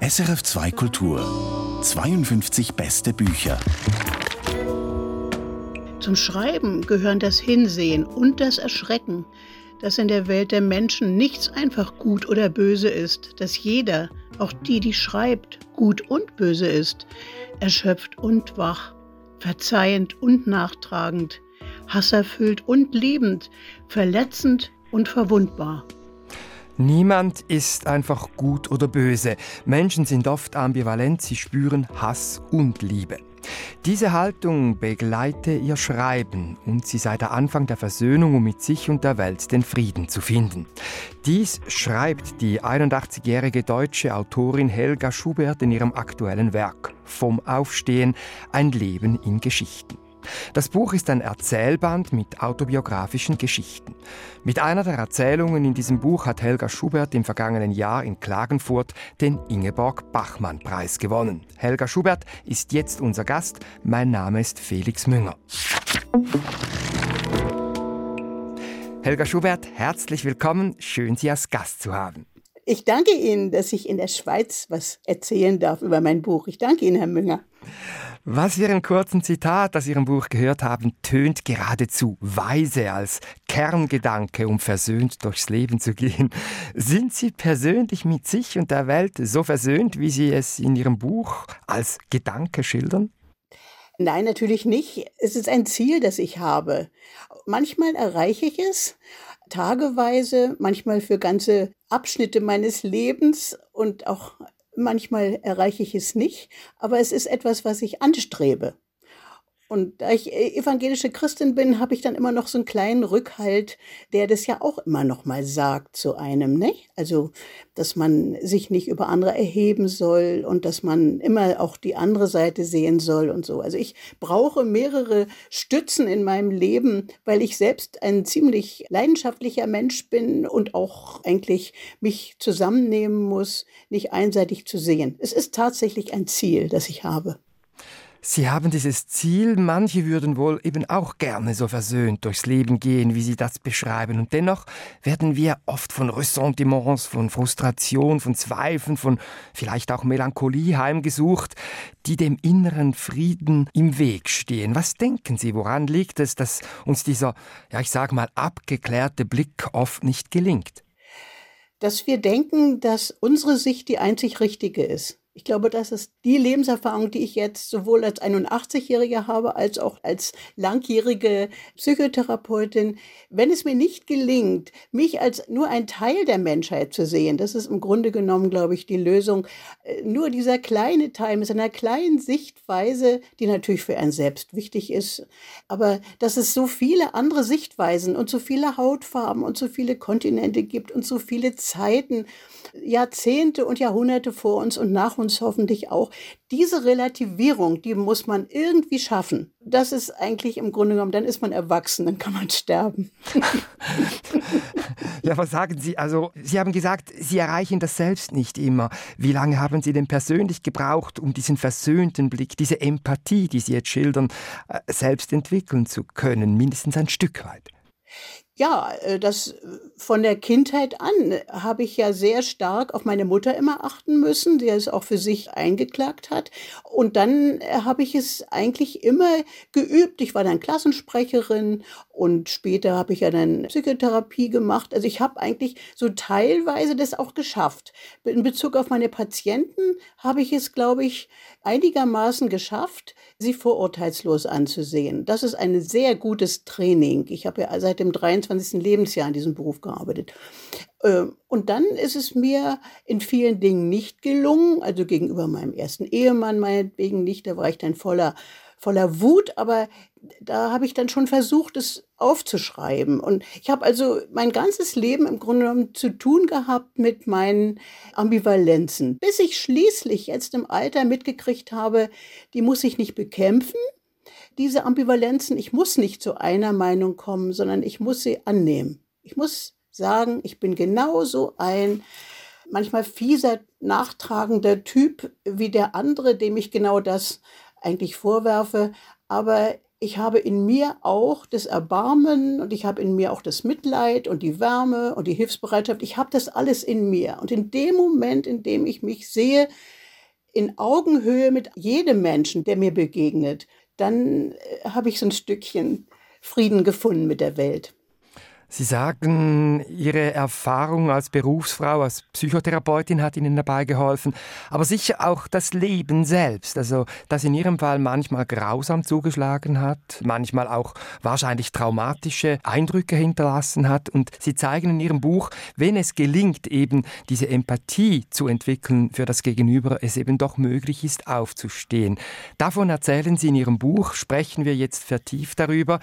SRF 2 Kultur 52 beste Bücher. Zum Schreiben gehören das Hinsehen und das Erschrecken, dass in der Welt der Menschen nichts einfach gut oder böse ist, dass jeder, auch die, die schreibt, gut und böse ist, erschöpft und wach, verzeihend und nachtragend, hasserfüllt und liebend, verletzend und verwundbar. Niemand ist einfach gut oder böse. Menschen sind oft ambivalent, sie spüren Hass und Liebe. Diese Haltung begleite ihr Schreiben und sie sei der Anfang der Versöhnung, um mit sich und der Welt den Frieden zu finden. Dies schreibt die 81-jährige deutsche Autorin Helga Schubert in ihrem aktuellen Werk Vom Aufstehen, ein Leben in Geschichten. Das Buch ist ein Erzählband mit autobiografischen Geschichten. Mit einer der Erzählungen in diesem Buch hat Helga Schubert im vergangenen Jahr in Klagenfurt den Ingeborg-Bachmann-Preis gewonnen. Helga Schubert ist jetzt unser Gast. Mein Name ist Felix Münger. Helga Schubert, herzlich willkommen. Schön, Sie als Gast zu haben. Ich danke Ihnen, dass ich in der Schweiz was erzählen darf über mein Buch. Ich danke Ihnen, Herr Münger. Was wir im kurzen Zitat aus Ihrem Buch gehört haben, tönt geradezu weise als Kerngedanke, um versöhnt durchs Leben zu gehen. Sind Sie persönlich mit sich und der Welt so versöhnt, wie Sie es in Ihrem Buch als Gedanke schildern? Nein, natürlich nicht. Es ist ein Ziel, das ich habe. Manchmal erreiche ich es, tageweise, manchmal für ganze Abschnitte meines Lebens und auch Manchmal erreiche ich es nicht, aber es ist etwas, was ich anstrebe. Und da ich äh, evangelische Christin bin, habe ich dann immer noch so einen kleinen Rückhalt, der das ja auch immer noch mal sagt zu einem, ne? Also, dass man sich nicht über andere erheben soll und dass man immer auch die andere Seite sehen soll und so. Also ich brauche mehrere Stützen in meinem Leben, weil ich selbst ein ziemlich leidenschaftlicher Mensch bin und auch eigentlich mich zusammennehmen muss, nicht einseitig zu sehen. Es ist tatsächlich ein Ziel, das ich habe. Sie haben dieses Ziel, manche würden wohl eben auch gerne so versöhnt durchs Leben gehen, wie Sie das beschreiben. Und dennoch werden wir oft von Ressentiments, von Frustration, von Zweifeln, von vielleicht auch Melancholie heimgesucht, die dem inneren Frieden im Weg stehen. Was denken Sie, woran liegt es, dass uns dieser, ja ich sage mal, abgeklärte Blick oft nicht gelingt? Dass wir denken, dass unsere Sicht die einzig richtige ist. Ich glaube, das ist die Lebenserfahrung, die ich jetzt sowohl als 81-Jährige habe, als auch als langjährige Psychotherapeutin. Wenn es mir nicht gelingt, mich als nur ein Teil der Menschheit zu sehen, das ist im Grunde genommen, glaube ich, die Lösung. Äh, nur dieser kleine Teil mit seiner kleinen Sichtweise, die natürlich für einen selbst wichtig ist, aber dass es so viele andere Sichtweisen und so viele Hautfarben und so viele Kontinente gibt und so viele Zeiten, Jahrzehnte und Jahrhunderte vor uns und nach uns hoffentlich auch. Diese Relativierung, die muss man irgendwie schaffen. Das ist eigentlich im Grunde genommen, dann ist man erwachsen, dann kann man sterben. ja, was sagen Sie? Also, Sie haben gesagt, Sie erreichen das selbst nicht immer. Wie lange haben Sie denn persönlich gebraucht, um diesen versöhnten Blick, diese Empathie, die Sie jetzt schildern, äh, selbst entwickeln zu können? Mindestens ein Stück weit. Ja, äh, das äh, von der Kindheit an habe ich ja sehr stark auf meine Mutter immer achten müssen, die es auch für sich eingeklagt hat. Und dann äh, habe ich es eigentlich immer geübt. Ich war dann Klassensprecherin und später habe ich ja dann Psychotherapie gemacht. Also ich habe eigentlich so teilweise das auch geschafft. In Bezug auf meine Patienten habe ich es, glaube ich, einigermaßen geschafft, sie vorurteilslos anzusehen. Das ist ein sehr gutes Training. Ich habe ja seit dem 23. Lebensjahr in diesem Beruf gearbeitet. Ähm, und dann ist es mir in vielen Dingen nicht gelungen, also gegenüber meinem ersten Ehemann meinetwegen nicht, da war ich dann voller voller Wut, aber da habe ich dann schon versucht, es aufzuschreiben. Und ich habe also mein ganzes Leben im Grunde genommen zu tun gehabt mit meinen Ambivalenzen, bis ich schließlich jetzt im Alter mitgekriegt habe, die muss ich nicht bekämpfen, diese Ambivalenzen. Ich muss nicht zu einer Meinung kommen, sondern ich muss sie annehmen. Ich muss sagen, ich bin genauso ein manchmal fieser, nachtragender Typ wie der andere, dem ich genau das eigentlich vorwerfe. Aber ich habe in mir auch das Erbarmen und ich habe in mir auch das Mitleid und die Wärme und die Hilfsbereitschaft. Ich habe das alles in mir. Und in dem Moment, in dem ich mich sehe, in Augenhöhe mit jedem Menschen, der mir begegnet, dann äh, habe ich so ein Stückchen Frieden gefunden mit der Welt. Sie sagen, Ihre Erfahrung als Berufsfrau, als Psychotherapeutin hat Ihnen dabei geholfen, aber sicher auch das Leben selbst, also das in Ihrem Fall manchmal grausam zugeschlagen hat, manchmal auch wahrscheinlich traumatische Eindrücke hinterlassen hat. Und Sie zeigen in Ihrem Buch, wenn es gelingt, eben diese Empathie zu entwickeln für das Gegenüber, es eben doch möglich ist, aufzustehen. Davon erzählen Sie in Ihrem Buch, sprechen wir jetzt vertieft darüber.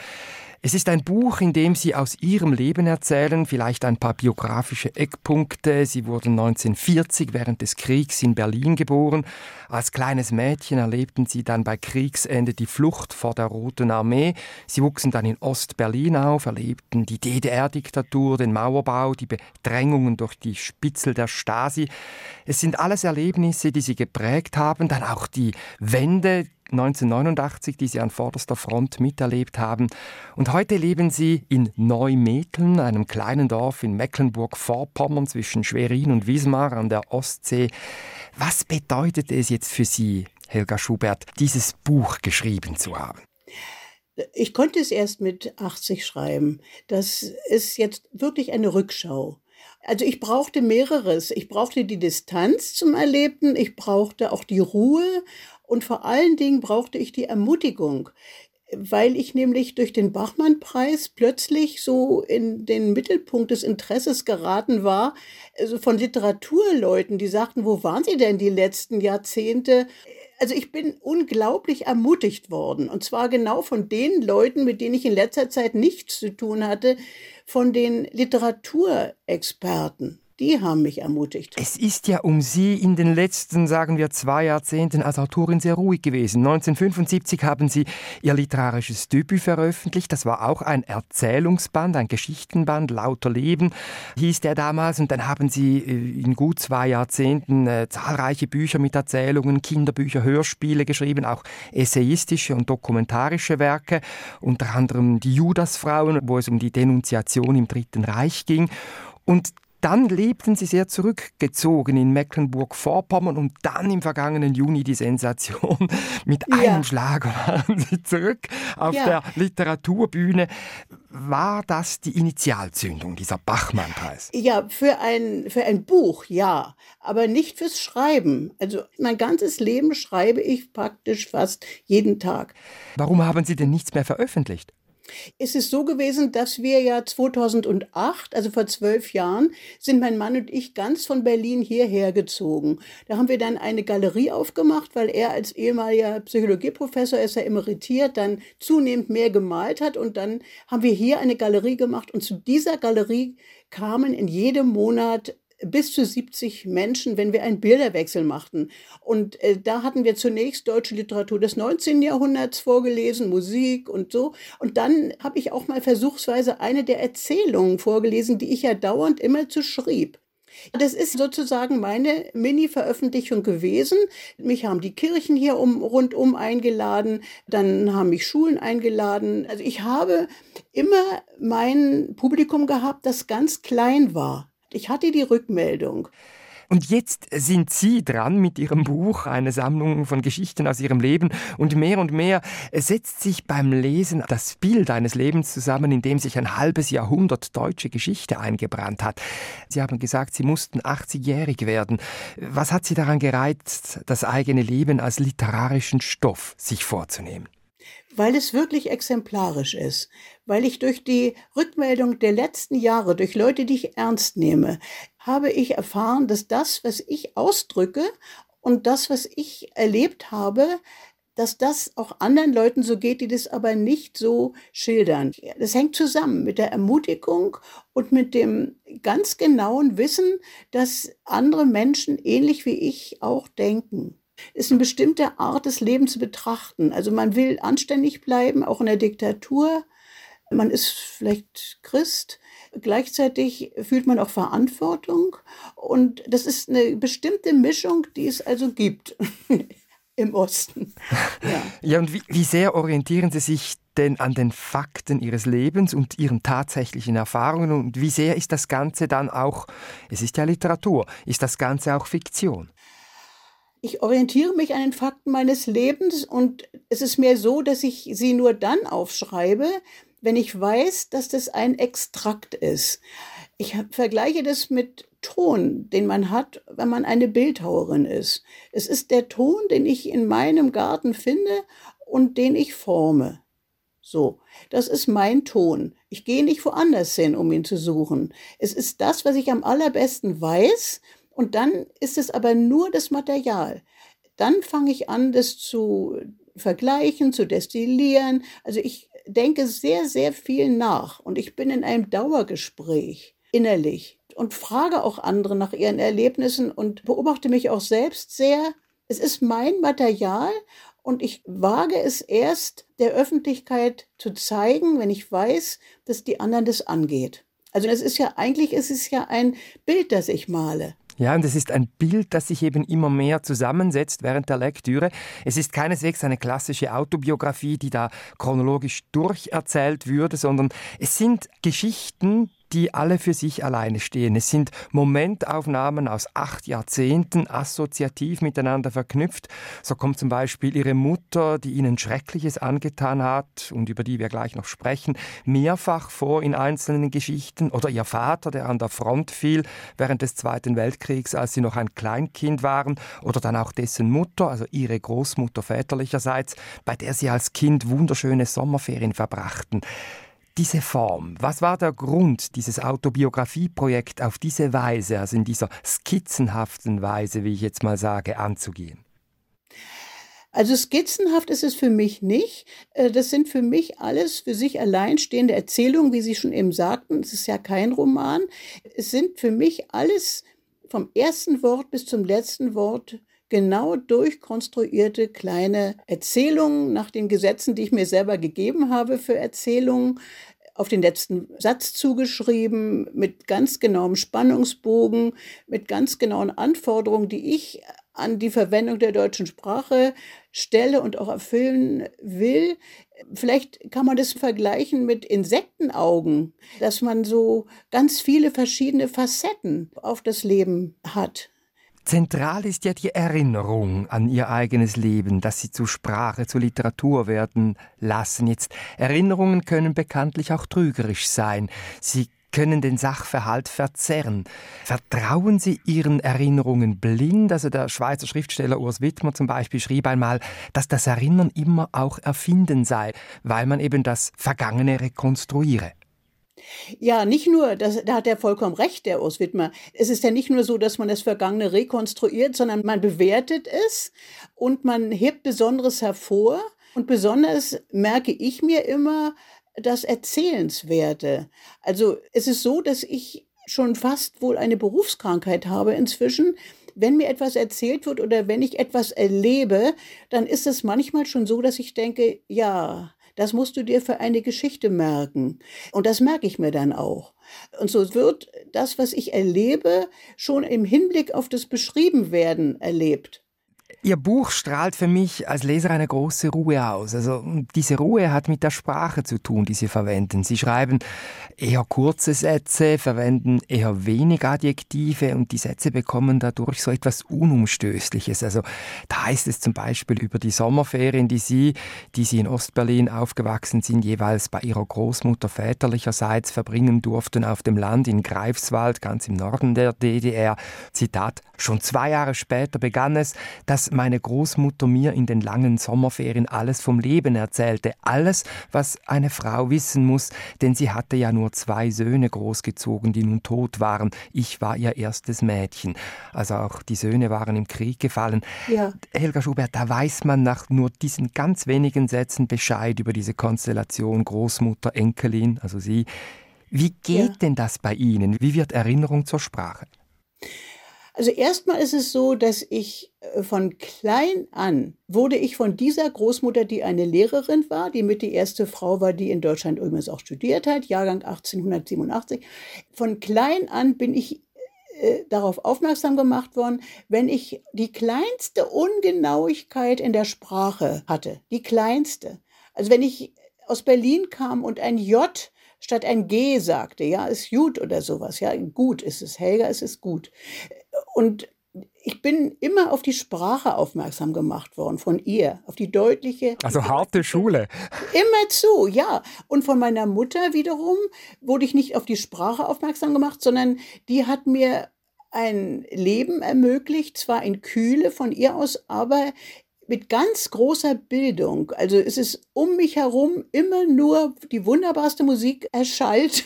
Es ist ein Buch, in dem Sie aus Ihrem Leben erzählen, vielleicht ein paar biografische Eckpunkte. Sie wurden 1940 während des Kriegs in Berlin geboren. Als kleines Mädchen erlebten Sie dann bei Kriegsende die Flucht vor der Roten Armee. Sie wuchsen dann in Ost-Berlin auf, erlebten die DDR-Diktatur, den Mauerbau, die Bedrängungen durch die Spitzel der Stasi. Es sind alles Erlebnisse, die Sie geprägt haben, dann auch die Wende, 1989, die Sie an vorderster Front miterlebt haben. Und heute leben Sie in Neumetteln, einem kleinen Dorf in Mecklenburg-Vorpommern zwischen Schwerin und Wismar an der Ostsee. Was bedeutet es jetzt für Sie, Helga Schubert, dieses Buch geschrieben zu haben? Ich konnte es erst mit 80 schreiben. Das ist jetzt wirklich eine Rückschau. Also ich brauchte mehreres. Ich brauchte die Distanz zum Erlebten, ich brauchte auch die Ruhe und vor allen Dingen brauchte ich die Ermutigung, weil ich nämlich durch den Bachmann-Preis plötzlich so in den Mittelpunkt des Interesses geraten war, also von Literaturleuten, die sagten, wo waren Sie denn die letzten Jahrzehnte? Also ich bin unglaublich ermutigt worden. Und zwar genau von den Leuten, mit denen ich in letzter Zeit nichts zu tun hatte, von den Literaturexperten die haben mich ermutigt. Es ist ja um Sie in den letzten, sagen wir, zwei Jahrzehnten als Autorin sehr ruhig gewesen. 1975 haben Sie Ihr literarisches Debüt veröffentlicht. Das war auch ein Erzählungsband, ein Geschichtenband, Lauter Leben hieß der damals. Und dann haben Sie äh, in gut zwei Jahrzehnten äh, zahlreiche Bücher mit Erzählungen, Kinderbücher, Hörspiele geschrieben, auch essayistische und dokumentarische Werke, unter anderem die Judasfrauen, wo es um die Denunziation im Dritten Reich ging. Und dann lebten sie sehr zurückgezogen in Mecklenburg-Vorpommern und dann im vergangenen Juni die Sensation. Mit ja. einem Schlag waren sie zurück auf ja. der Literaturbühne. War das die Initialzündung, dieser Bachmann-Preis? Ja, für ein, für ein Buch, ja, aber nicht fürs Schreiben. Also mein ganzes Leben schreibe ich praktisch fast jeden Tag. Warum haben Sie denn nichts mehr veröffentlicht? Es ist so gewesen, dass wir ja 2008, also vor zwölf Jahren, sind mein Mann und ich ganz von Berlin hierher gezogen. Da haben wir dann eine Galerie aufgemacht, weil er als ehemaliger Psychologieprofessor ist ja emeritiert, dann zunehmend mehr gemalt hat und dann haben wir hier eine Galerie gemacht und zu dieser Galerie kamen in jedem Monat bis zu 70 Menschen, wenn wir einen Bilderwechsel machten. Und äh, da hatten wir zunächst deutsche Literatur des 19. Jahrhunderts vorgelesen, Musik und so. Und dann habe ich auch mal versuchsweise eine der Erzählungen vorgelesen, die ich ja dauernd immer zu schrieb. Das ist sozusagen meine Mini-Veröffentlichung gewesen. Mich haben die Kirchen hier um, rundum eingeladen, dann haben mich Schulen eingeladen. Also ich habe immer mein Publikum gehabt, das ganz klein war. Ich hatte die Rückmeldung. Und jetzt sind Sie dran mit Ihrem Buch, eine Sammlung von Geschichten aus Ihrem Leben. Und mehr und mehr setzt sich beim Lesen das Bild eines Lebens zusammen, in dem sich ein halbes Jahrhundert deutsche Geschichte eingebrannt hat. Sie haben gesagt, Sie mussten 80-jährig werden. Was hat Sie daran gereizt, das eigene Leben als literarischen Stoff sich vorzunehmen? Weil es wirklich exemplarisch ist, weil ich durch die Rückmeldung der letzten Jahre, durch Leute, die ich ernst nehme, habe ich erfahren, dass das, was ich ausdrücke und das, was ich erlebt habe, dass das auch anderen Leuten so geht, die das aber nicht so schildern. Das hängt zusammen mit der Ermutigung und mit dem ganz genauen Wissen, dass andere Menschen ähnlich wie ich auch denken ist eine bestimmte Art des Lebens zu betrachten. Also man will anständig bleiben, auch in der Diktatur. Man ist vielleicht Christ. Gleichzeitig fühlt man auch Verantwortung. Und das ist eine bestimmte Mischung, die es also gibt im Osten. Ja, ja und wie, wie sehr orientieren Sie sich denn an den Fakten Ihres Lebens und Ihren tatsächlichen Erfahrungen? Und wie sehr ist das Ganze dann auch, es ist ja Literatur, ist das Ganze auch Fiktion? Ich orientiere mich an den Fakten meines Lebens und es ist mir so, dass ich sie nur dann aufschreibe, wenn ich weiß, dass das ein Extrakt ist. Ich vergleiche das mit Ton, den man hat, wenn man eine Bildhauerin ist. Es ist der Ton, den ich in meinem Garten finde und den ich forme. So, das ist mein Ton. Ich gehe nicht woanders hin, um ihn zu suchen. Es ist das, was ich am allerbesten weiß, und dann ist es aber nur das Material. Dann fange ich an, das zu vergleichen, zu destillieren. Also ich denke sehr, sehr viel nach und ich bin in einem Dauergespräch innerlich und frage auch andere nach ihren Erlebnissen und beobachte mich auch selbst sehr. Es ist mein Material und ich wage es erst der Öffentlichkeit zu zeigen, wenn ich weiß, dass die anderen das angeht. Also es ist ja eigentlich, es ist ja ein Bild, das ich male. Ja, und es ist ein Bild, das sich eben immer mehr zusammensetzt während der Lektüre. Es ist keineswegs eine klassische Autobiografie, die da chronologisch durcherzählt würde, sondern es sind Geschichten, die alle für sich alleine stehen. Es sind Momentaufnahmen aus acht Jahrzehnten assoziativ miteinander verknüpft. So kommt zum Beispiel ihre Mutter, die ihnen Schreckliches angetan hat und über die wir gleich noch sprechen, mehrfach vor in einzelnen Geschichten oder ihr Vater, der an der Front fiel während des Zweiten Weltkriegs, als sie noch ein Kleinkind waren oder dann auch dessen Mutter, also ihre Großmutter väterlicherseits, bei der sie als Kind wunderschöne Sommerferien verbrachten diese Form? Was war der Grund, dieses Autobiografieprojekt auf diese Weise, also in dieser skizzenhaften Weise, wie ich jetzt mal sage, anzugehen? Also skizzenhaft ist es für mich nicht. Äh, das sind für mich alles für sich alleinstehende Erzählungen, wie Sie schon eben sagten. Es ist ja kein Roman. Es sind für mich alles vom ersten Wort bis zum letzten Wort genau durchkonstruierte kleine Erzählungen nach den Gesetzen, die ich mir selber gegeben habe für Erzählungen, auf den letzten Satz zugeschrieben, mit ganz genauem Spannungsbogen, mit ganz genauen Anforderungen, die ich an die Verwendung der deutschen Sprache stelle und auch erfüllen will. Vielleicht kann man das vergleichen mit Insektenaugen, dass man so ganz viele verschiedene Facetten auf das Leben hat. Zentral ist ja die Erinnerung an ihr eigenes Leben, dass sie zu Sprache, zu Literatur werden lassen. Jetzt Erinnerungen können bekanntlich auch trügerisch sein. Sie können den Sachverhalt verzerren. Vertrauen Sie Ihren Erinnerungen blind? Also der Schweizer Schriftsteller Urs Wittmer zum Beispiel schrieb einmal, dass das Erinnern immer auch Erfinden sei, weil man eben das Vergangene rekonstruiere. Ja, nicht nur, das, da hat er vollkommen recht, der Urs Wittmer. Es ist ja nicht nur so, dass man das Vergangene rekonstruiert, sondern man bewertet es und man hebt Besonderes hervor. Und besonders merke ich mir immer das Erzählenswerte. Also es ist so, dass ich schon fast wohl eine Berufskrankheit habe inzwischen. Wenn mir etwas erzählt wird oder wenn ich etwas erlebe, dann ist es manchmal schon so, dass ich denke, ja, das musst du dir für eine Geschichte merken. Und das merke ich mir dann auch. Und so wird das, was ich erlebe, schon im Hinblick auf das Beschriebenwerden erlebt. Ihr Buch strahlt für mich als Leser eine große Ruhe aus. Also diese Ruhe hat mit der Sprache zu tun, die Sie verwenden. Sie schreiben eher kurze Sätze, verwenden eher wenig Adjektive und die Sätze bekommen dadurch so etwas Unumstößliches. Also da heißt es zum Beispiel über die Sommerferien, die Sie, die Sie in Ostberlin aufgewachsen sind, jeweils bei Ihrer Großmutter väterlicherseits verbringen durften auf dem Land in Greifswald, ganz im Norden der DDR. Zitat, schon zwei Jahre später begann es, dass meine Großmutter mir in den langen Sommerferien alles vom Leben erzählte, alles, was eine Frau wissen muss, denn sie hatte ja nur zwei Söhne großgezogen, die nun tot waren. Ich war ihr erstes Mädchen. Also auch die Söhne waren im Krieg gefallen. Ja. Helga Schubert, da weiß man nach nur diesen ganz wenigen Sätzen Bescheid über diese Konstellation Großmutter, Enkelin, also sie. Wie geht ja. denn das bei Ihnen? Wie wird Erinnerung zur Sprache? Also erstmal ist es so, dass ich äh, von klein an wurde ich von dieser Großmutter, die eine Lehrerin war, die mit die erste Frau war, die in Deutschland übrigens auch studiert hat, Jahrgang 1887. Von klein an bin ich äh, darauf aufmerksam gemacht worden, wenn ich die kleinste Ungenauigkeit in der Sprache hatte, die kleinste. Also wenn ich aus Berlin kam und ein J statt ein G sagte, ja, ist gut oder sowas, ja, gut ist es, Helga, ist es gut. Und ich bin immer auf die Sprache aufmerksam gemacht worden von ihr, auf die deutliche. Also harte Schule. Immer zu, ja. Und von meiner Mutter wiederum wurde ich nicht auf die Sprache aufmerksam gemacht, sondern die hat mir ein Leben ermöglicht, zwar in Kühle von ihr aus, aber mit ganz großer Bildung. Also es ist um mich herum immer nur die wunderbarste Musik erschallt,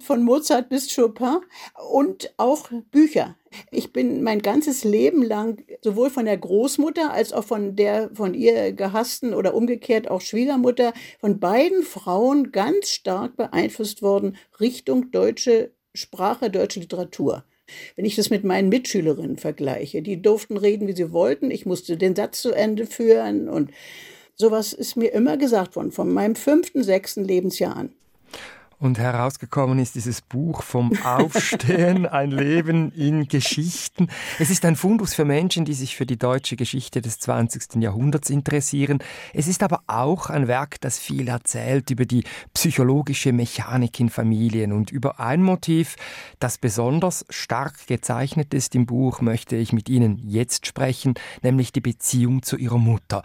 von Mozart bis Chopin und auch Bücher. Ich bin mein ganzes Leben lang sowohl von der Großmutter als auch von der von ihr gehassten oder umgekehrt auch Schwiegermutter von beiden Frauen ganz stark beeinflusst worden Richtung deutsche Sprache, deutsche Literatur. Wenn ich das mit meinen Mitschülerinnen vergleiche, die durften reden, wie sie wollten, ich musste den Satz zu Ende führen und sowas ist mir immer gesagt worden, von meinem fünften, sechsten Lebensjahr an. Und herausgekommen ist dieses Buch vom Aufstehen, ein Leben in Geschichten. Es ist ein Fundus für Menschen, die sich für die deutsche Geschichte des 20. Jahrhunderts interessieren. Es ist aber auch ein Werk, das viel erzählt über die psychologische Mechanik in Familien und über ein Motiv, das besonders stark gezeichnet ist im Buch, möchte ich mit Ihnen jetzt sprechen, nämlich die Beziehung zu Ihrer Mutter.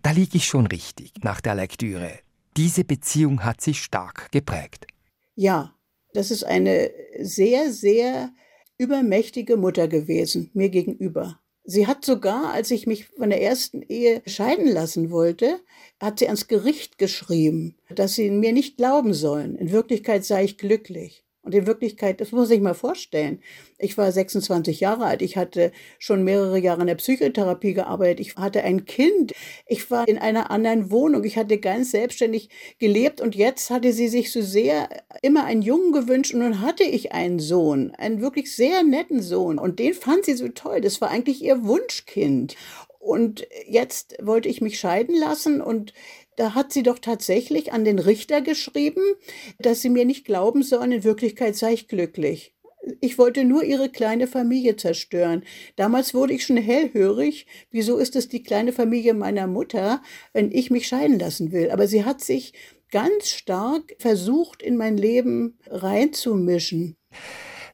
Da liege ich schon richtig nach der Lektüre. Diese Beziehung hat sie stark geprägt. Ja, das ist eine sehr, sehr übermächtige Mutter gewesen, mir gegenüber. Sie hat sogar, als ich mich von der ersten Ehe scheiden lassen wollte, hat sie ans Gericht geschrieben, dass sie mir nicht glauben sollen. In Wirklichkeit sei ich glücklich. Und in Wirklichkeit, das muss sich mal vorstellen. Ich war 26 Jahre alt. Ich hatte schon mehrere Jahre in der Psychotherapie gearbeitet. Ich hatte ein Kind. Ich war in einer anderen Wohnung. Ich hatte ganz selbstständig gelebt. Und jetzt hatte sie sich so sehr immer einen Jungen gewünscht. Und nun hatte ich einen Sohn, einen wirklich sehr netten Sohn. Und den fand sie so toll. Das war eigentlich ihr Wunschkind. Und jetzt wollte ich mich scheiden lassen und da hat sie doch tatsächlich an den Richter geschrieben, dass sie mir nicht glauben sollen, in Wirklichkeit sei ich glücklich. Ich wollte nur ihre kleine Familie zerstören. Damals wurde ich schon hellhörig. Wieso ist es die kleine Familie meiner Mutter, wenn ich mich scheiden lassen will? Aber sie hat sich ganz stark versucht, in mein Leben reinzumischen.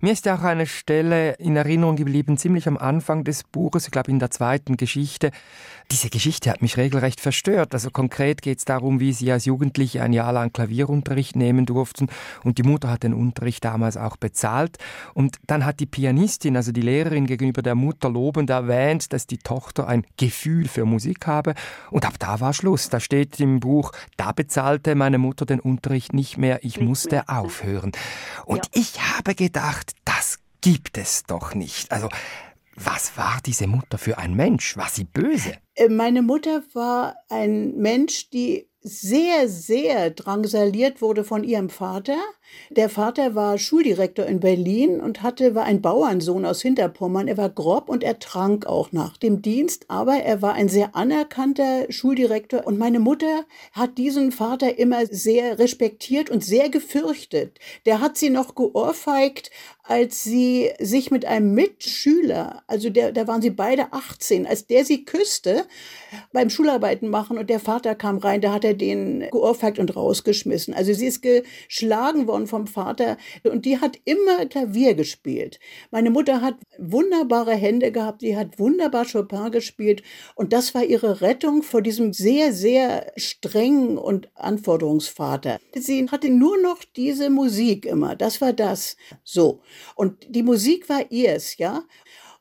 Mir ist ja auch eine Stelle in Erinnerung geblieben, ziemlich am Anfang des Buches, ich glaube in der zweiten Geschichte. Diese Geschichte hat mich regelrecht verstört. Also konkret geht es darum, wie Sie als Jugendliche ein Jahr lang Klavierunterricht nehmen durften und die Mutter hat den Unterricht damals auch bezahlt. Und dann hat die Pianistin, also die Lehrerin gegenüber der Mutter lobend erwähnt, dass die Tochter ein Gefühl für Musik habe. Und ab da war Schluss. Da steht im Buch, da bezahlte meine Mutter den Unterricht nicht mehr, ich musste aufhören. Und ja. ich habe gedacht, das gibt es doch nicht. Also, was war diese Mutter für ein Mensch? War sie böse? Äh, meine Mutter war ein Mensch, die sehr, sehr drangsaliert wurde von ihrem Vater. Der Vater war Schuldirektor in Berlin und hatte, war ein Bauernsohn aus Hinterpommern. Er war grob und er trank auch nach dem Dienst, aber er war ein sehr anerkannter Schuldirektor und meine Mutter hat diesen Vater immer sehr respektiert und sehr gefürchtet. Der hat sie noch geohrfeigt, als sie sich mit einem Mitschüler, also der, da waren sie beide 18, als der sie küsste, beim Schularbeiten machen und der Vater kam rein, da hat er den geohrfeigt und rausgeschmissen. Also sie ist geschlagen worden vom Vater und die hat immer Klavier gespielt. Meine Mutter hat wunderbare Hände gehabt, die hat wunderbar Chopin gespielt und das war ihre Rettung vor diesem sehr, sehr strengen und Anforderungsvater. Sie hatte nur noch diese Musik immer, das war das. So. Und die Musik war ihrs, ja.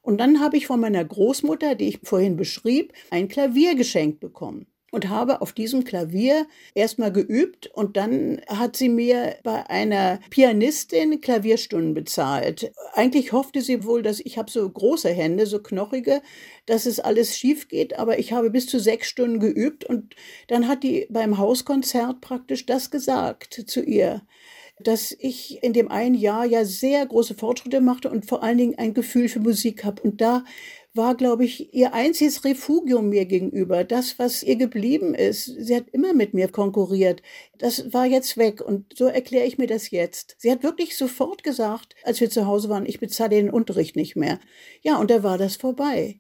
Und dann habe ich von meiner Großmutter, die ich vorhin beschrieb, ein Klavier geschenkt bekommen und habe auf diesem Klavier erstmal geübt und dann hat sie mir bei einer Pianistin Klavierstunden bezahlt. Eigentlich hoffte sie wohl, dass ich habe so große Hände, so knochige, dass es alles schief geht, aber ich habe bis zu sechs Stunden geübt und dann hat die beim Hauskonzert praktisch das gesagt zu ihr dass ich in dem einen Jahr ja sehr große Fortschritte machte und vor allen Dingen ein Gefühl für Musik habe. Und da war, glaube ich, ihr einziges Refugium mir gegenüber. Das, was ihr geblieben ist. Sie hat immer mit mir konkurriert. Das war jetzt weg. Und so erkläre ich mir das jetzt. Sie hat wirklich sofort gesagt, als wir zu Hause waren, ich bezahle den Unterricht nicht mehr. Ja, und da war das vorbei.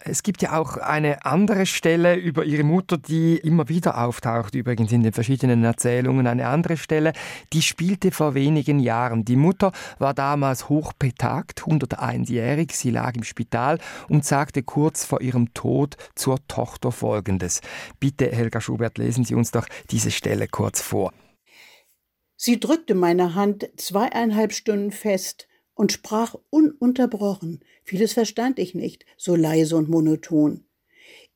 Es gibt ja auch eine andere Stelle über ihre Mutter, die immer wieder auftaucht, übrigens in den verschiedenen Erzählungen. Eine andere Stelle, die spielte vor wenigen Jahren. Die Mutter war damals hochbetagt, 101-jährig. Sie lag im Spital und sagte kurz vor ihrem Tod zur Tochter Folgendes. Bitte, Helga Schubert, lesen Sie uns doch diese Stelle kurz vor. Sie drückte meine Hand zweieinhalb Stunden fest und sprach ununterbrochen. Vieles verstand ich nicht, so leise und monoton.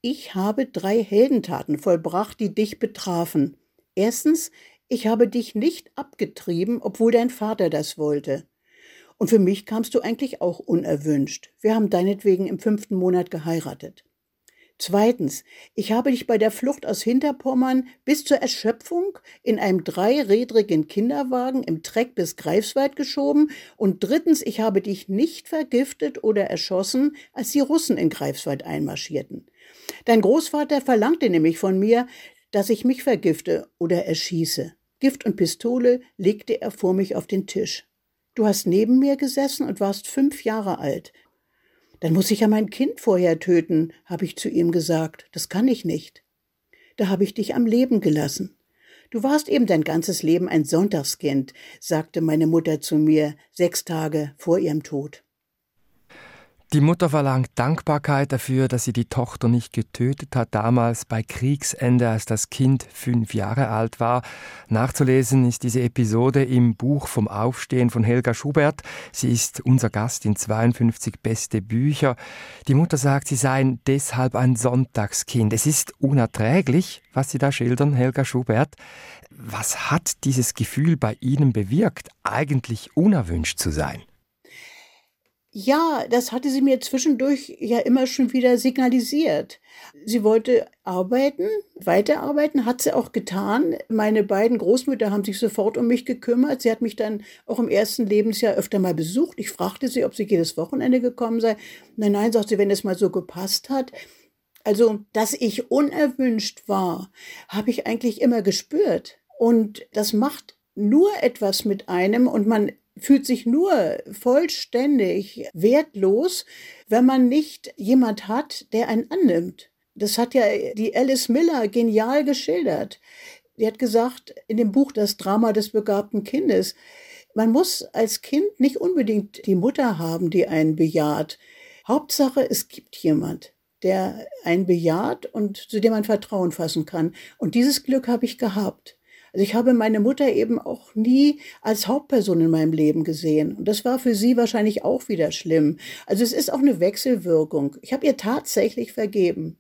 Ich habe drei Heldentaten vollbracht, die dich betrafen. Erstens, ich habe dich nicht abgetrieben, obwohl dein Vater das wollte. Und für mich kamst du eigentlich auch unerwünscht. Wir haben deinetwegen im fünften Monat geheiratet. Zweitens, ich habe dich bei der Flucht aus Hinterpommern bis zur Erschöpfung in einem dreirädrigen Kinderwagen im Treck bis Greifswald geschoben. Und drittens, ich habe dich nicht vergiftet oder erschossen, als die Russen in Greifswald einmarschierten. Dein Großvater verlangte nämlich von mir, dass ich mich vergifte oder erschieße. Gift und Pistole legte er vor mich auf den Tisch. Du hast neben mir gesessen und warst fünf Jahre alt. Dann muss ich ja mein Kind vorher töten, habe ich zu ihm gesagt. Das kann ich nicht. Da habe ich dich am Leben gelassen. Du warst eben dein ganzes Leben ein Sonntagskind, sagte meine Mutter zu mir sechs Tage vor ihrem Tod. Die Mutter verlangt Dankbarkeit dafür, dass sie die Tochter nicht getötet hat, damals bei Kriegsende, als das Kind fünf Jahre alt war. Nachzulesen ist diese Episode im Buch vom Aufstehen von Helga Schubert. Sie ist unser Gast in 52 beste Bücher. Die Mutter sagt, sie seien deshalb ein Sonntagskind. Es ist unerträglich, was Sie da schildern, Helga Schubert. Was hat dieses Gefühl bei Ihnen bewirkt, eigentlich unerwünscht zu sein? Ja, das hatte sie mir zwischendurch ja immer schon wieder signalisiert. Sie wollte arbeiten, weiterarbeiten, hat sie auch getan. Meine beiden Großmütter haben sich sofort um mich gekümmert. Sie hat mich dann auch im ersten Lebensjahr öfter mal besucht. Ich fragte sie, ob sie jedes Wochenende gekommen sei. Nein, nein, sagt sie, wenn es mal so gepasst hat. Also, dass ich unerwünscht war, habe ich eigentlich immer gespürt. Und das macht nur etwas mit einem und man fühlt sich nur vollständig wertlos, wenn man nicht jemand hat, der einen annimmt. Das hat ja die Alice Miller genial geschildert. Die hat gesagt in dem Buch Das Drama des begabten Kindes, man muss als Kind nicht unbedingt die Mutter haben, die einen bejaht. Hauptsache, es gibt jemand, der einen bejaht und zu dem man Vertrauen fassen kann. Und dieses Glück habe ich gehabt. Also ich habe meine Mutter eben auch nie als Hauptperson in meinem Leben gesehen. Und das war für sie wahrscheinlich auch wieder schlimm. Also es ist auch eine Wechselwirkung. Ich habe ihr tatsächlich vergeben.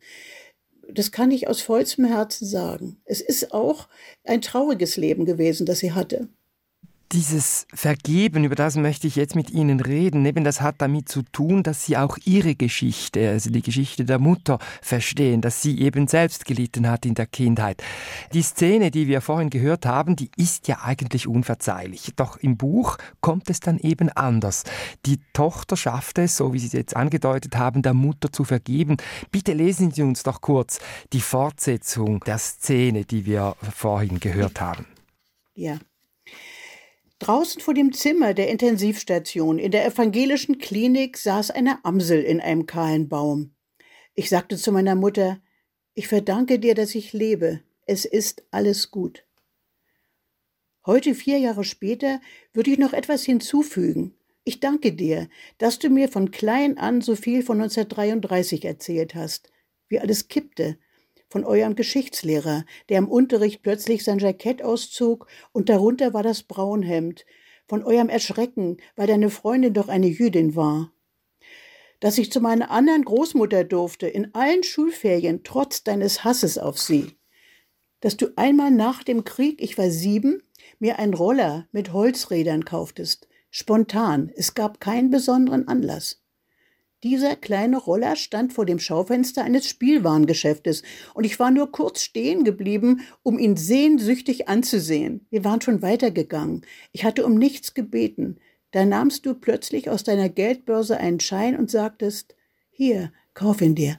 Das kann ich aus vollstem Herzen sagen. Es ist auch ein trauriges Leben gewesen, das sie hatte. Dieses Vergeben, über das möchte ich jetzt mit Ihnen reden, eben das hat damit zu tun, dass Sie auch Ihre Geschichte, also die Geschichte der Mutter verstehen, dass sie eben selbst gelitten hat in der Kindheit. Die Szene, die wir vorhin gehört haben, die ist ja eigentlich unverzeihlich. Doch im Buch kommt es dann eben anders. Die Tochter schafft es, so wie Sie es jetzt angedeutet haben, der Mutter zu vergeben. Bitte lesen Sie uns doch kurz die Fortsetzung der Szene, die wir vorhin gehört haben. Ja. Draußen vor dem Zimmer der Intensivstation in der evangelischen Klinik saß eine Amsel in einem kahlen Baum. Ich sagte zu meiner Mutter, ich verdanke dir, dass ich lebe. Es ist alles gut. Heute, vier Jahre später, würde ich noch etwas hinzufügen. Ich danke dir, dass du mir von klein an so viel von 1933 erzählt hast, wie alles kippte, von eurem Geschichtslehrer, der im Unterricht plötzlich sein Jackett auszog und darunter war das Braunhemd, von eurem Erschrecken, weil deine Freundin doch eine Jüdin war. Dass ich zu meiner anderen Großmutter durfte, in allen Schulferien, trotz deines Hasses auf sie. Dass du einmal nach dem Krieg, ich war sieben, mir einen Roller mit Holzrädern kauftest. Spontan, es gab keinen besonderen Anlass. Dieser kleine Roller stand vor dem Schaufenster eines Spielwarengeschäftes und ich war nur kurz stehen geblieben, um ihn sehnsüchtig anzusehen. Wir waren schon weitergegangen. Ich hatte um nichts gebeten. Da nahmst du plötzlich aus deiner Geldbörse einen Schein und sagtest, hier, kauf ihn dir.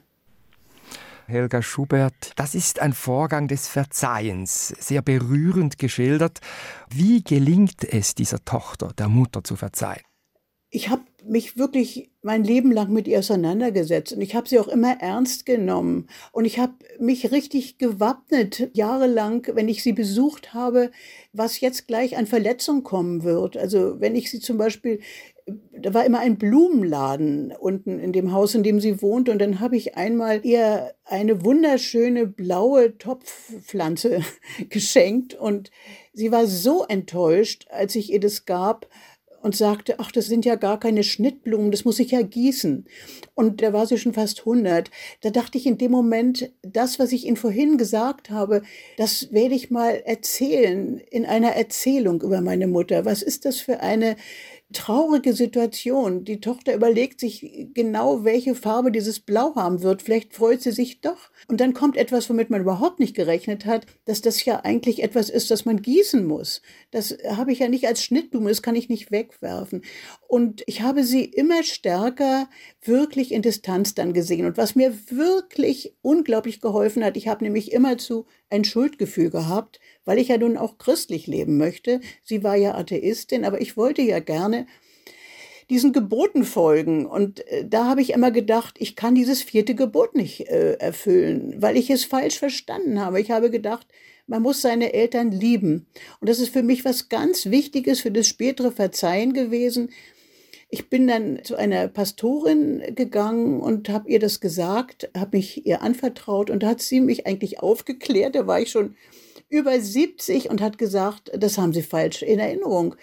Helga Schubert, das ist ein Vorgang des Verzeihens, sehr berührend geschildert. Wie gelingt es dieser Tochter, der Mutter zu verzeihen? Ich habe mich wirklich mein Leben lang mit ihr auseinandergesetzt und ich habe sie auch immer ernst genommen und ich habe mich richtig gewappnet jahrelang, wenn ich sie besucht habe, was jetzt gleich an Verletzung kommen wird. Also wenn ich sie zum Beispiel da war immer ein Blumenladen unten in dem Haus, in dem sie wohnt. Und dann habe ich einmal ihr eine wunderschöne blaue Topfpflanze geschenkt. Und sie war so enttäuscht, als ich ihr das gab und sagte, ach, das sind ja gar keine Schnittblumen, das muss ich ja gießen. Und da war sie schon fast 100. Da dachte ich in dem Moment, das, was ich Ihnen vorhin gesagt habe, das werde ich mal erzählen in einer Erzählung über meine Mutter. Was ist das für eine traurige Situation. Die Tochter überlegt sich genau, welche Farbe dieses Blau haben wird. Vielleicht freut sie sich doch. Und dann kommt etwas, womit man überhaupt nicht gerechnet hat, dass das ja eigentlich etwas ist, das man gießen muss. Das habe ich ja nicht als Schnittblume, das kann ich nicht wegwerfen. Und ich habe sie immer stärker wirklich in Distanz dann gesehen. Und was mir wirklich unglaublich geholfen hat, ich habe nämlich immerzu ein Schuldgefühl gehabt, weil ich ja nun auch christlich leben möchte. Sie war ja Atheistin, aber ich wollte ja gerne diesen Geboten folgen. Und äh, da habe ich immer gedacht, ich kann dieses vierte Gebot nicht äh, erfüllen, weil ich es falsch verstanden habe. Ich habe gedacht, man muss seine Eltern lieben. Und das ist für mich was ganz Wichtiges für das spätere Verzeihen gewesen. Ich bin dann zu einer Pastorin gegangen und habe ihr das gesagt, habe mich ihr anvertraut und da hat sie mich eigentlich aufgeklärt. Da war ich schon über 70 und hat gesagt, das haben Sie falsch in Erinnerung.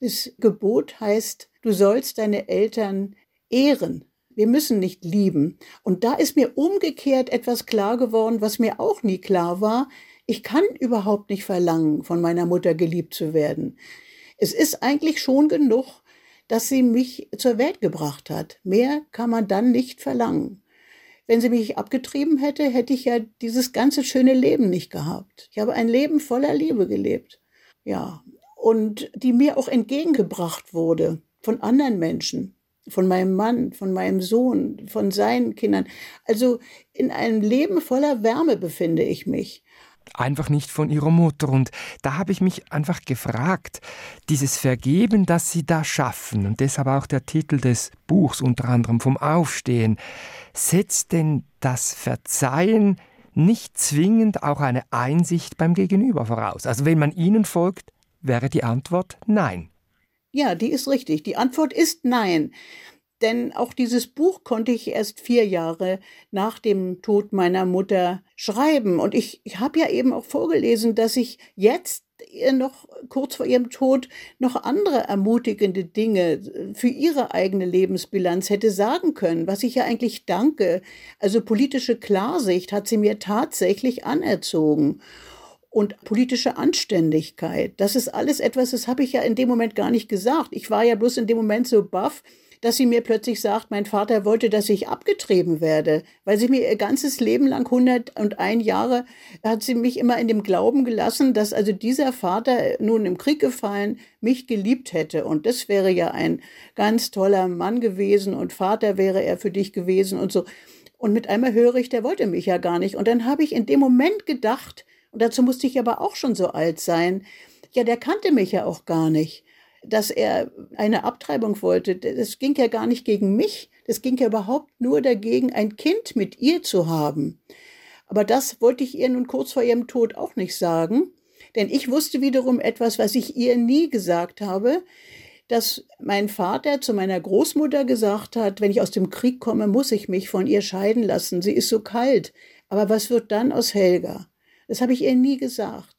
Das Gebot heißt, du sollst deine Eltern ehren. Wir müssen nicht lieben. Und da ist mir umgekehrt etwas klar geworden, was mir auch nie klar war. Ich kann überhaupt nicht verlangen, von meiner Mutter geliebt zu werden. Es ist eigentlich schon genug, dass sie mich zur Welt gebracht hat. Mehr kann man dann nicht verlangen. Wenn sie mich abgetrieben hätte, hätte ich ja dieses ganze schöne Leben nicht gehabt. Ich habe ein Leben voller Liebe gelebt. Ja, und die mir auch entgegengebracht wurde von anderen Menschen, von meinem Mann, von meinem Sohn, von seinen Kindern. Also in einem Leben voller Wärme befinde ich mich einfach nicht von ihrer Mutter. Und da habe ich mich einfach gefragt, dieses Vergeben, das sie da schaffen, und deshalb auch der Titel des Buchs unter anderem vom Aufstehen, setzt denn das Verzeihen nicht zwingend auch eine Einsicht beim Gegenüber voraus? Also wenn man ihnen folgt, wäre die Antwort nein. Ja, die ist richtig. Die Antwort ist nein. Denn auch dieses Buch konnte ich erst vier Jahre nach dem Tod meiner Mutter schreiben. Und ich, ich habe ja eben auch vorgelesen, dass ich jetzt noch kurz vor ihrem Tod noch andere ermutigende Dinge für ihre eigene Lebensbilanz hätte sagen können, was ich ja eigentlich danke. Also politische Klarsicht hat sie mir tatsächlich anerzogen. Und politische Anständigkeit, das ist alles etwas, das habe ich ja in dem Moment gar nicht gesagt. Ich war ja bloß in dem Moment so baff, dass sie mir plötzlich sagt, mein Vater wollte, dass ich abgetrieben werde, weil sie mir ihr ganzes Leben lang, 101 Jahre, hat sie mich immer in dem Glauben gelassen, dass also dieser Vater nun im Krieg gefallen mich geliebt hätte. Und das wäre ja ein ganz toller Mann gewesen und Vater wäre er für dich gewesen und so. Und mit einmal höre ich, der wollte mich ja gar nicht. Und dann habe ich in dem Moment gedacht, und dazu musste ich aber auch schon so alt sein, ja, der kannte mich ja auch gar nicht dass er eine Abtreibung wollte. Das ging ja gar nicht gegen mich. Das ging ja überhaupt nur dagegen, ein Kind mit ihr zu haben. Aber das wollte ich ihr nun kurz vor ihrem Tod auch nicht sagen. Denn ich wusste wiederum etwas, was ich ihr nie gesagt habe, dass mein Vater zu meiner Großmutter gesagt hat, wenn ich aus dem Krieg komme, muss ich mich von ihr scheiden lassen. Sie ist so kalt. Aber was wird dann aus Helga? Das habe ich ihr nie gesagt.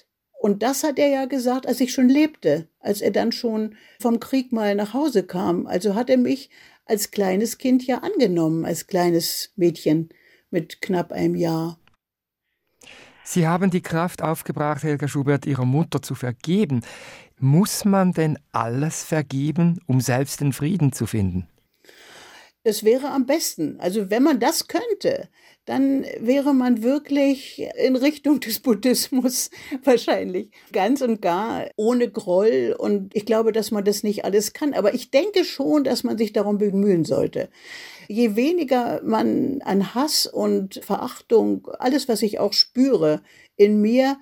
Und das hat er ja gesagt, als ich schon lebte, als er dann schon vom Krieg mal nach Hause kam. Also hat er mich als kleines Kind ja angenommen, als kleines Mädchen mit knapp einem Jahr. Sie haben die Kraft aufgebracht, Helga Schubert, Ihrer Mutter zu vergeben. Muss man denn alles vergeben, um selbst den Frieden zu finden? Das wäre am besten. Also wenn man das könnte, dann wäre man wirklich in Richtung des Buddhismus wahrscheinlich ganz und gar ohne Groll. Und ich glaube, dass man das nicht alles kann. Aber ich denke schon, dass man sich darum bemühen sollte. Je weniger man an Hass und Verachtung, alles, was ich auch spüre in mir,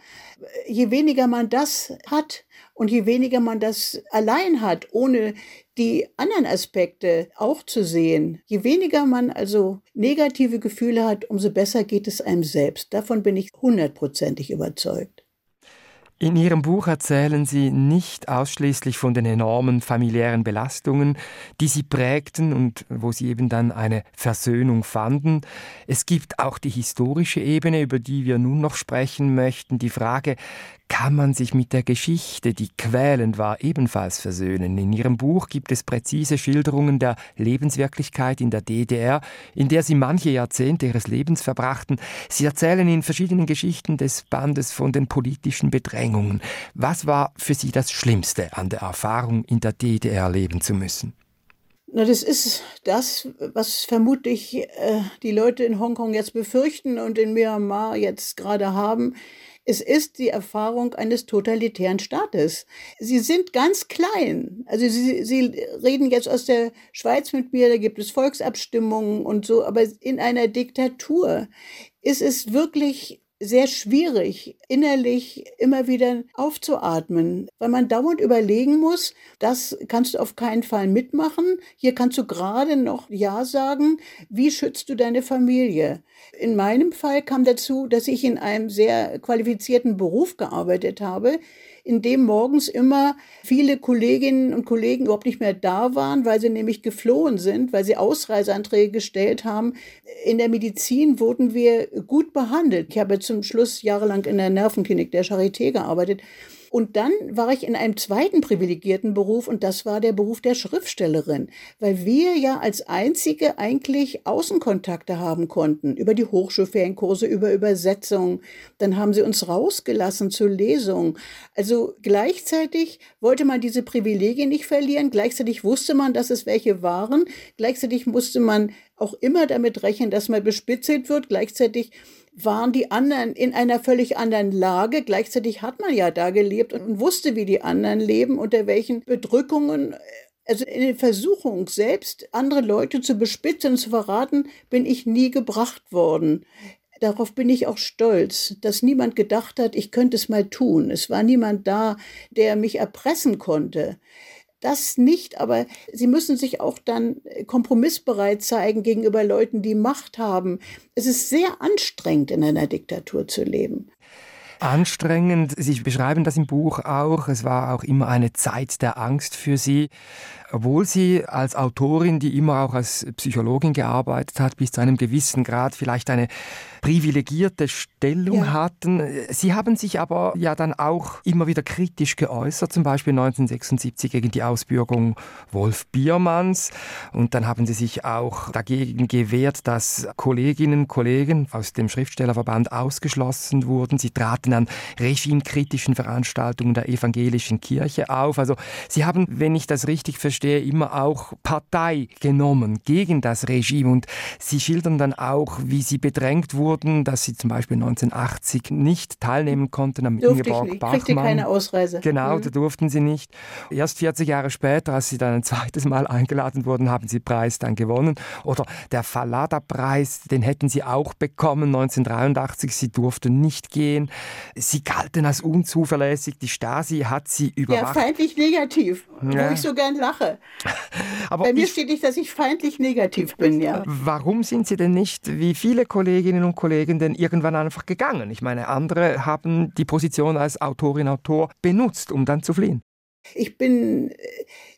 je weniger man das hat und je weniger man das allein hat, ohne die anderen Aspekte auch zu sehen. Je weniger man also negative Gefühle hat, umso besser geht es einem selbst. Davon bin ich hundertprozentig überzeugt. In Ihrem Buch erzählen Sie nicht ausschließlich von den enormen familiären Belastungen, die Sie prägten und wo Sie eben dann eine Versöhnung fanden. Es gibt auch die historische Ebene, über die wir nun noch sprechen möchten. Die Frage, kann man sich mit der Geschichte, die quälend war, ebenfalls versöhnen. In ihrem Buch gibt es präzise Schilderungen der Lebenswirklichkeit in der DDR, in der sie manche Jahrzehnte ihres Lebens verbrachten. Sie erzählen in verschiedenen Geschichten des Bandes von den politischen Bedrängungen. Was war für Sie das Schlimmste an der Erfahrung, in der DDR leben zu müssen? Na, das ist das, was vermutlich äh, die Leute in Hongkong jetzt befürchten und in Myanmar jetzt gerade haben. Es ist die Erfahrung eines totalitären Staates. Sie sind ganz klein. Also Sie, Sie reden jetzt aus der Schweiz mit mir, da gibt es Volksabstimmungen und so, aber in einer Diktatur ist es wirklich sehr schwierig, innerlich immer wieder aufzuatmen, weil man dauernd überlegen muss, das kannst du auf keinen Fall mitmachen. Hier kannst du gerade noch Ja sagen. Wie schützt du deine Familie? In meinem Fall kam dazu, dass ich in einem sehr qualifizierten Beruf gearbeitet habe, in dem morgens immer viele Kolleginnen und Kollegen überhaupt nicht mehr da waren, weil sie nämlich geflohen sind, weil sie Ausreiseanträge gestellt haben. In der Medizin wurden wir gut behandelt. Ich habe zum Schluss jahrelang in der Nervenklinik der Charité gearbeitet. Und dann war ich in einem zweiten privilegierten Beruf und das war der Beruf der Schriftstellerin, weil wir ja als einzige eigentlich Außenkontakte haben konnten über die Hochschulferienkurse, über Übersetzungen. Dann haben sie uns rausgelassen zur Lesung. Also gleichzeitig wollte man diese Privilegien nicht verlieren, gleichzeitig wusste man, dass es welche waren, gleichzeitig musste man auch immer damit rechnen, dass man bespitzelt wird, gleichzeitig waren die anderen in einer völlig anderen Lage. Gleichzeitig hat man ja da gelebt und wusste, wie die anderen leben, unter welchen Bedrückungen. Also in der Versuchung, selbst andere Leute zu bespitzen zu verraten, bin ich nie gebracht worden. Darauf bin ich auch stolz, dass niemand gedacht hat, ich könnte es mal tun. Es war niemand da, der mich erpressen konnte das nicht, aber sie müssen sich auch dann kompromissbereit zeigen gegenüber Leuten, die Macht haben. Es ist sehr anstrengend, in einer Diktatur zu leben anstrengend. Sie beschreiben das im Buch auch. Es war auch immer eine Zeit der Angst für Sie obwohl sie als Autorin, die immer auch als Psychologin gearbeitet hat, bis zu einem gewissen Grad vielleicht eine privilegierte Stellung ja. hatten. Sie haben sich aber ja dann auch immer wieder kritisch geäußert, zum Beispiel 1976 gegen die Ausbürgerung Wolf Biermanns. Und dann haben sie sich auch dagegen gewehrt, dass Kolleginnen und Kollegen aus dem Schriftstellerverband ausgeschlossen wurden. Sie traten an regimekritischen Veranstaltungen der evangelischen Kirche auf. Also sie haben, wenn ich das richtig verstehe, verstehe, immer auch Partei genommen gegen das Regime. Und Sie schildern dann auch, wie Sie bedrängt wurden, dass Sie zum Beispiel 1980 nicht teilnehmen konnten am Durfte Ingeborg ich nicht. Bachmann. Kriegte keine Ausreise. Genau, mhm. da durften Sie nicht. Erst 40 Jahre später, als Sie dann ein zweites Mal eingeladen wurden, haben Sie Preis dann gewonnen. Oder der Falada-Preis, den hätten Sie auch bekommen 1983. Sie durften nicht gehen. Sie galten als unzuverlässig. Die Stasi hat Sie überwacht. Ja, feindlich negativ, ja. wo ich so gern lache. Aber Bei mir ich, steht nicht, dass ich feindlich negativ bin, ja. Warum sind Sie denn nicht, wie viele Kolleginnen und Kollegen, denn irgendwann einfach gegangen? Ich meine, andere haben die Position als Autorin, Autor benutzt, um dann zu fliehen. Ich bin äh,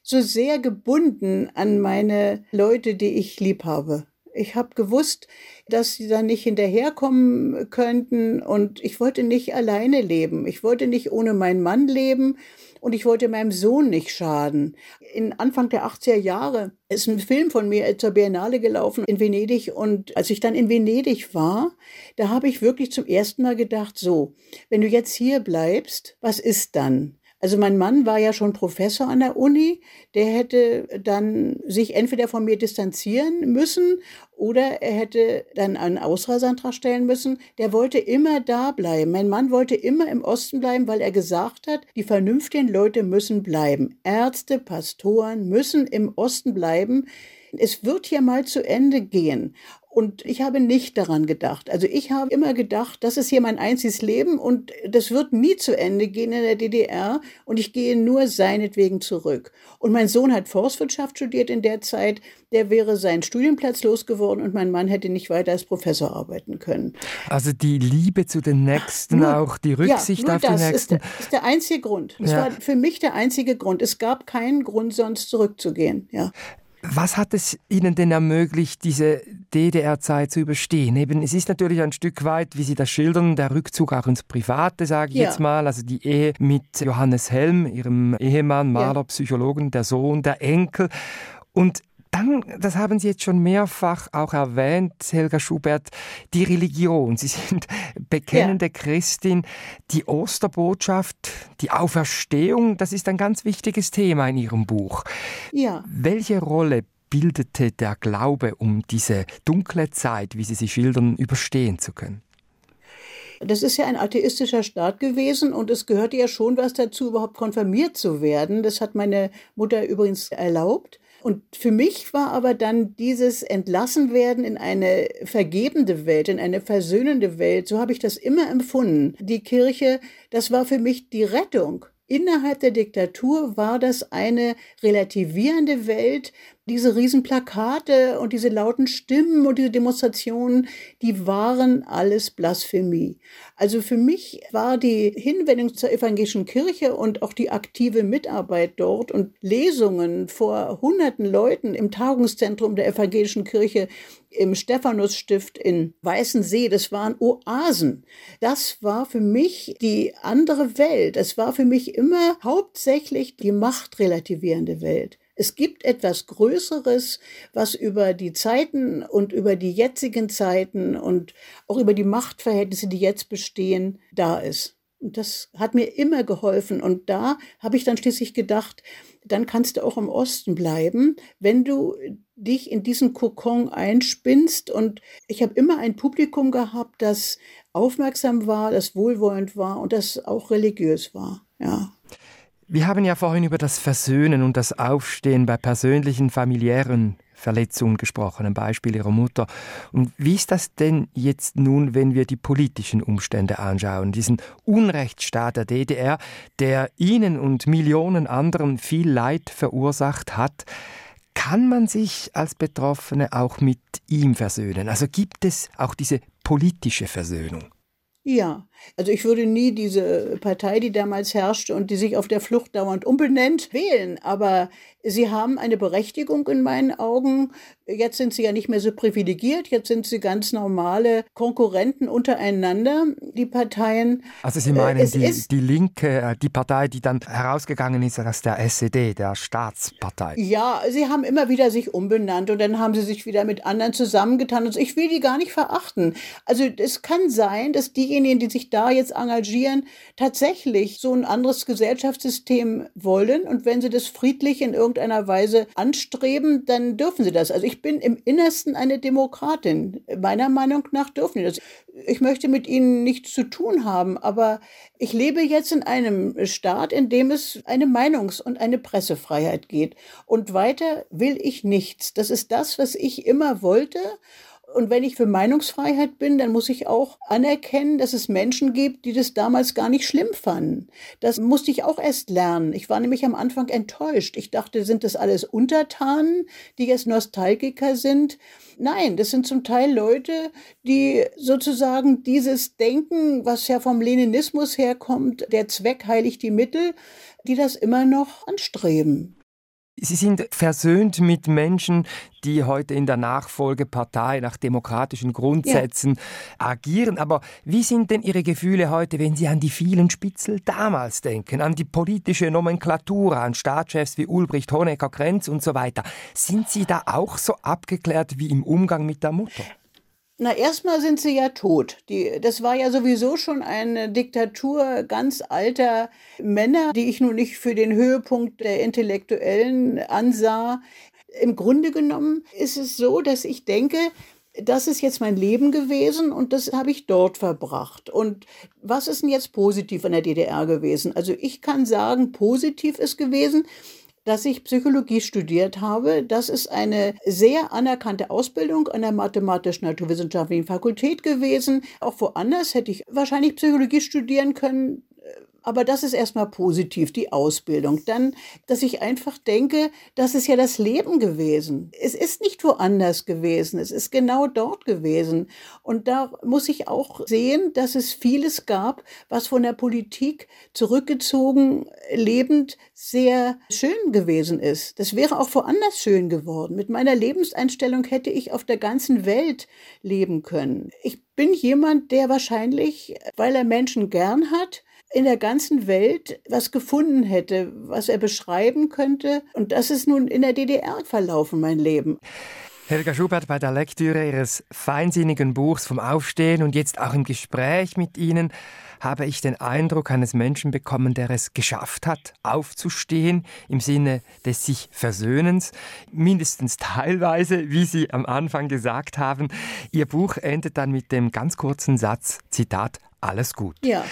so sehr gebunden an meine Leute, die ich lieb habe. Ich habe gewusst, dass sie da nicht hinterherkommen könnten und ich wollte nicht alleine leben. Ich wollte nicht ohne meinen Mann leben und ich wollte meinem Sohn nicht schaden. In Anfang der 80er Jahre ist ein Film von mir zur Biennale gelaufen in Venedig und als ich dann in Venedig war, da habe ich wirklich zum ersten Mal gedacht, so, wenn du jetzt hier bleibst, was ist dann? Also mein Mann war ja schon Professor an der Uni, der hätte dann sich entweder von mir distanzieren müssen oder er hätte dann einen Ausreiseantrag stellen müssen. Der wollte immer da bleiben. Mein Mann wollte immer im Osten bleiben, weil er gesagt hat, die vernünftigen Leute müssen bleiben. Ärzte, Pastoren müssen im Osten bleiben. Es wird hier mal zu Ende gehen. Und ich habe nicht daran gedacht. Also ich habe immer gedacht, das ist hier mein einziges Leben und das wird nie zu Ende gehen in der DDR und ich gehe nur seinetwegen zurück. Und mein Sohn hat Forstwirtschaft studiert in der Zeit. Der wäre seinen Studienplatz losgeworden und mein Mann hätte nicht weiter als Professor arbeiten können. Also die Liebe zu den Nächsten, nur, auch die Rücksicht ja, auf die Nächsten. Ist der, ist der einzige Grund. Das ja. war für mich der einzige Grund. Es gab keinen Grund, sonst zurückzugehen. Ja. Was hat es Ihnen denn ermöglicht, diese DDR-Zeit zu überstehen? Eben, es ist natürlich ein Stück weit, wie Sie das schildern, der Rückzug auch ins Private, sage ich ja. jetzt mal. Also die Ehe mit Johannes Helm, Ihrem Ehemann, Maler, ja. Psychologen, der Sohn, der Enkel. Und dann, das haben Sie jetzt schon mehrfach auch erwähnt, Helga Schubert, die Religion. Sie sind bekennende ja. Christin. Die Osterbotschaft, die Auferstehung, das ist ein ganz wichtiges Thema in Ihrem Buch. Ja. Welche Rolle bildete der Glaube, um diese dunkle Zeit, wie Sie sie schildern, überstehen zu können? Das ist ja ein atheistischer Staat gewesen und es gehörte ja schon was dazu, überhaupt konfirmiert zu werden. Das hat meine Mutter übrigens erlaubt. Und für mich war aber dann dieses Entlassenwerden in eine vergebende Welt, in eine versöhnende Welt, so habe ich das immer empfunden. Die Kirche, das war für mich die Rettung. Innerhalb der Diktatur war das eine relativierende Welt, diese Riesenplakate und diese lauten Stimmen und diese Demonstrationen, die waren alles Blasphemie. Also für mich war die Hinwendung zur evangelischen Kirche und auch die aktive Mitarbeit dort und Lesungen vor hunderten Leuten im Tagungszentrum der evangelischen Kirche im Stephanusstift in Weißensee, das waren Oasen. Das war für mich die andere Welt. Es war für mich immer hauptsächlich die machtrelativierende Welt. Es gibt etwas Größeres, was über die Zeiten und über die jetzigen Zeiten und auch über die Machtverhältnisse, die jetzt bestehen, da ist. Und das hat mir immer geholfen. Und da habe ich dann schließlich gedacht, dann kannst du auch im Osten bleiben, wenn du dich in diesen Kokon einspinnst. Und ich habe immer ein Publikum gehabt, das aufmerksam war, das wohlwollend war und das auch religiös war. Ja. Wir haben ja vorhin über das Versöhnen und das Aufstehen bei persönlichen, familiären Verletzungen gesprochen, ein Beispiel Ihrer Mutter. Und wie ist das denn jetzt nun, wenn wir die politischen Umstände anschauen? Diesen Unrechtsstaat der DDR, der Ihnen und Millionen anderen viel Leid verursacht hat. Kann man sich als Betroffene auch mit ihm versöhnen? Also gibt es auch diese politische Versöhnung? Ja, also ich würde nie diese Partei, die damals herrschte und die sich auf der Flucht dauernd umbenennt, wählen. Aber sie haben eine Berechtigung in meinen Augen. Jetzt sind sie ja nicht mehr so privilegiert, jetzt sind sie ganz normale Konkurrenten untereinander, die Parteien. Also Sie meinen äh, die, die Linke, äh, die Partei, die dann herausgegangen ist aus der SED, der Staatspartei. Ja, sie haben immer wieder sich umbenannt und dann haben sie sich wieder mit anderen zusammengetan. Und ich will die gar nicht verachten. Also es kann sein, dass diejenigen, die sich da jetzt engagieren, tatsächlich so ein anderes Gesellschaftssystem wollen. Und wenn sie das friedlich in irgendeiner Weise anstreben, dann dürfen sie das. Also ich bin im Innersten eine Demokratin. Meiner Meinung nach dürfen sie das. Ich möchte mit ihnen nichts zu tun haben, aber ich lebe jetzt in einem Staat, in dem es eine Meinungs- und eine Pressefreiheit geht. Und weiter will ich nichts. Das ist das, was ich immer wollte. Und wenn ich für Meinungsfreiheit bin, dann muss ich auch anerkennen, dass es Menschen gibt, die das damals gar nicht schlimm fanden. Das musste ich auch erst lernen. Ich war nämlich am Anfang enttäuscht. Ich dachte, sind das alles Untertanen, die jetzt Nostalgiker sind? Nein, das sind zum Teil Leute, die sozusagen dieses Denken, was ja vom Leninismus herkommt, der Zweck heiligt die Mittel, die das immer noch anstreben. Sie sind versöhnt mit Menschen, die heute in der Nachfolgepartei nach demokratischen Grundsätzen ja. agieren. Aber wie sind denn Ihre Gefühle heute, wenn Sie an die vielen Spitzel damals denken, an die politische Nomenklatur, an Staatschefs wie Ulbricht, Honecker, Krenz und so weiter? Sind Sie da auch so abgeklärt wie im Umgang mit der Mutter? Na, erstmal sind sie ja tot. Die, das war ja sowieso schon eine Diktatur ganz alter Männer, die ich nun nicht für den Höhepunkt der Intellektuellen ansah. Im Grunde genommen ist es so, dass ich denke, das ist jetzt mein Leben gewesen und das habe ich dort verbracht. Und was ist denn jetzt positiv an der DDR gewesen? Also ich kann sagen, positiv ist gewesen, dass ich Psychologie studiert habe. Das ist eine sehr anerkannte Ausbildung an der Mathematisch-Naturwissenschaftlichen Fakultät gewesen. Auch woanders hätte ich wahrscheinlich Psychologie studieren können. Aber das ist erstmal positiv, die Ausbildung. Dann, dass ich einfach denke, das ist ja das Leben gewesen. Es ist nicht woanders gewesen. Es ist genau dort gewesen. Und da muss ich auch sehen, dass es vieles gab, was von der Politik zurückgezogen lebend sehr schön gewesen ist. Das wäre auch woanders schön geworden. Mit meiner Lebenseinstellung hätte ich auf der ganzen Welt leben können. Ich bin jemand, der wahrscheinlich, weil er Menschen gern hat, in der ganzen Welt was gefunden hätte, was er beschreiben könnte. Und das ist nun in der DDR verlaufen, mein Leben. Helga Schubert, bei der Lektüre Ihres feinsinnigen Buchs vom Aufstehen und jetzt auch im Gespräch mit Ihnen habe ich den Eindruck eines Menschen bekommen, der es geschafft hat, aufzustehen im Sinne des sich Versöhnens, mindestens teilweise, wie Sie am Anfang gesagt haben. Ihr Buch endet dann mit dem ganz kurzen Satz, Zitat, alles gut. Ja.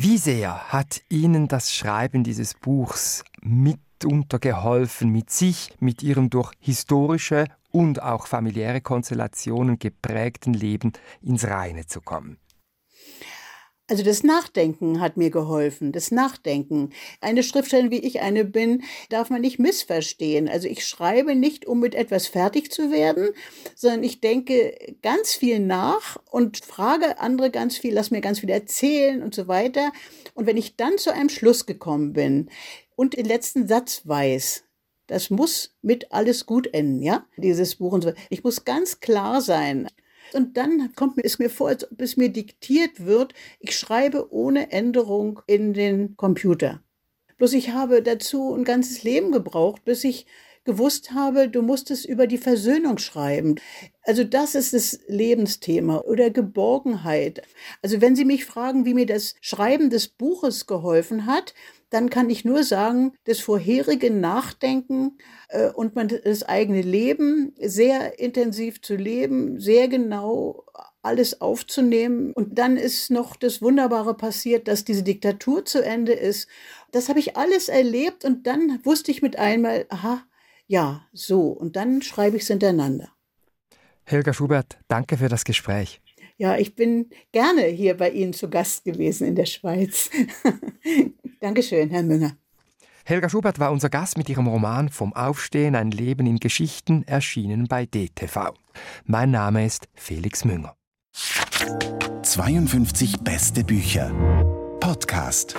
Wie sehr hat Ihnen das Schreiben dieses Buchs mitunter geholfen, mit sich, mit Ihrem durch historische und auch familiäre Konstellationen geprägten Leben ins Reine zu kommen? Also das Nachdenken hat mir geholfen, das Nachdenken. Eine Schriftstellerin, wie ich eine bin, darf man nicht missverstehen. Also ich schreibe nicht, um mit etwas fertig zu werden, sondern ich denke ganz viel nach und frage andere ganz viel, lass mir ganz viel erzählen und so weiter. Und wenn ich dann zu einem Schluss gekommen bin und den letzten Satz weiß, das muss mit alles gut enden, ja? Dieses Buch und so. Ich muss ganz klar sein. Und dann kommt es mir vor, als ob es mir diktiert wird, ich schreibe ohne Änderung in den Computer. Bloß ich habe dazu ein ganzes Leben gebraucht, bis ich gewusst habe, du musst es über die Versöhnung schreiben. Also das ist das Lebensthema oder Geborgenheit. Also wenn Sie mich fragen, wie mir das Schreiben des Buches geholfen hat, dann kann ich nur sagen, das vorherige Nachdenken äh, und man das eigene Leben sehr intensiv zu leben, sehr genau alles aufzunehmen. Und dann ist noch das Wunderbare passiert, dass diese Diktatur zu Ende ist. Das habe ich alles erlebt und dann wusste ich mit einmal, aha, ja, so. Und dann schreibe ich es hintereinander. Helga Schubert, danke für das Gespräch. Ja, ich bin gerne hier bei Ihnen zu Gast gewesen in der Schweiz. Dankeschön, Herr Münger. Helga Schubert war unser Gast mit ihrem Roman Vom Aufstehen, ein Leben in Geschichten, erschienen bei DTV. Mein Name ist Felix Münger. 52 beste Bücher. Podcast.